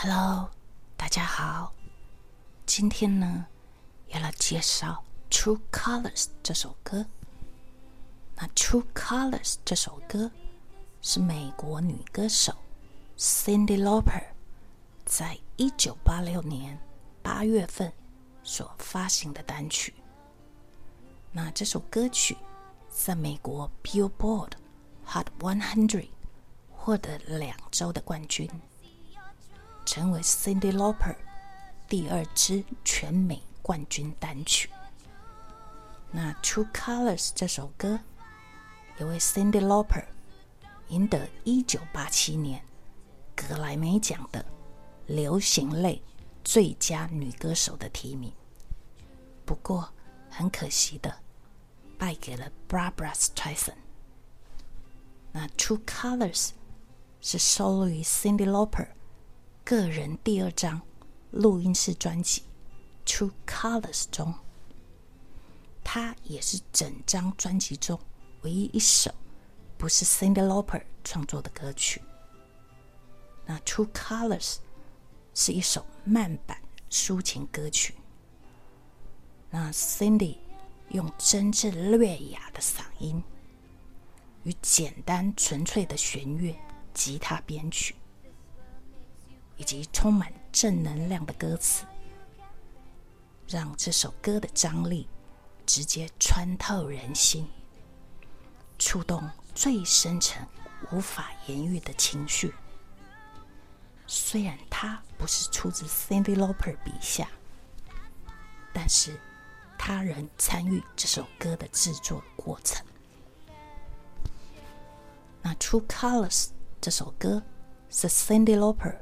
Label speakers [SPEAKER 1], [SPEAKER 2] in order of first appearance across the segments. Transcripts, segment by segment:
[SPEAKER 1] Hello，大家好。今天呢，要来介绍《True Colors》这首歌。那《True Colors》这首歌是美国女歌手 Cindy Lauper 在一九八六年八月份所发行的单曲。那这首歌曲在美国 Billboard Hot 100获得两周的冠军。成为 Cindy Lauper 第二支全美冠军单曲。那《True Colors》这首歌，也为 Cindy Lauper 赢得一九八七年格莱美奖的流行类最佳女歌手的提名。不过，很可惜的，败给了 Barbra Streisand。那《True Colors》是收录于 Cindy Lauper。个人第二张录音室专辑《True Colors》中，它也是整张专辑中唯一一首不是 Cindy Lauper 创作的歌曲。那《True Colors》是一首慢版抒情歌曲。那 Cindy 用真正略雅的嗓音与简单纯粹的弦乐、吉他编曲。以及充满正能量的歌词，让这首歌的张力直接穿透人心，触动最深沉、无法言喻的情绪。虽然它不是出自 Cindy Lauper 笔下，但是他人参与这首歌的制作过程。那《True Colors》这首歌是 Cindy Lauper。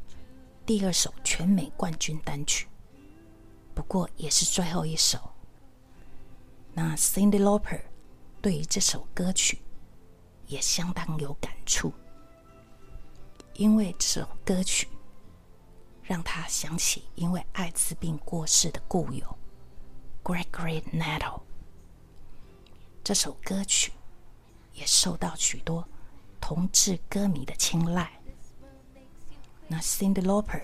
[SPEAKER 1] 第二首全美冠军单曲，不过也是最后一首。那 Cindy Lauper 对于这首歌曲也相当有感触，因为这首歌曲让他想起因为艾滋病过世的故友 Gregory Nettle。这首歌曲也受到许多同志歌迷的青睐。那 Cindy Lauper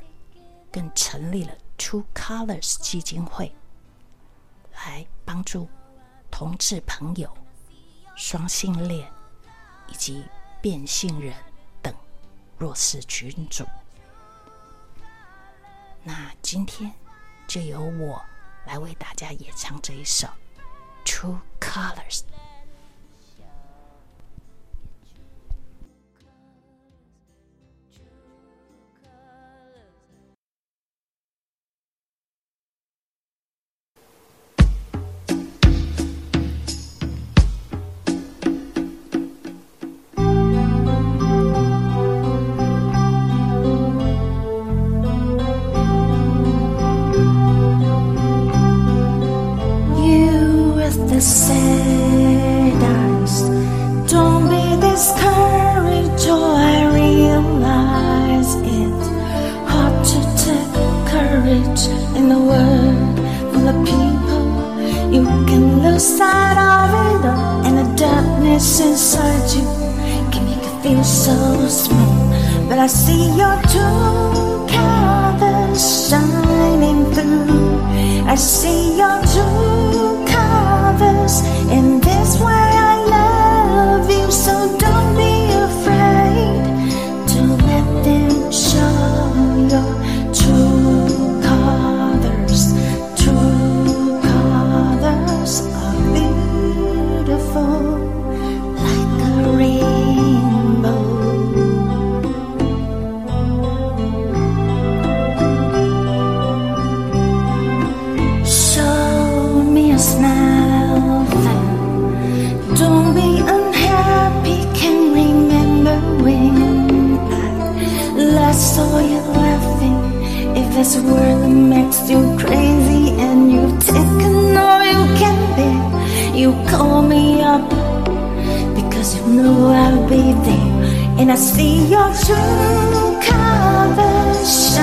[SPEAKER 1] 更成立了 True Colors 基金会，来帮助同志朋友、双性恋以及变性人等弱势群组。那今天就由我来为大家演唱这一首 True Colors。paradise. Don't be discouraged, oh, I realize it. Hard to take courage in a world full of people. You can lose
[SPEAKER 2] sight of it all, and the darkness inside you can make you feel so small. But I see your two colors shining through. I see. This world makes you crazy and you've taken all you can bear. You call me up because you know I'll be there, and I see your true colors.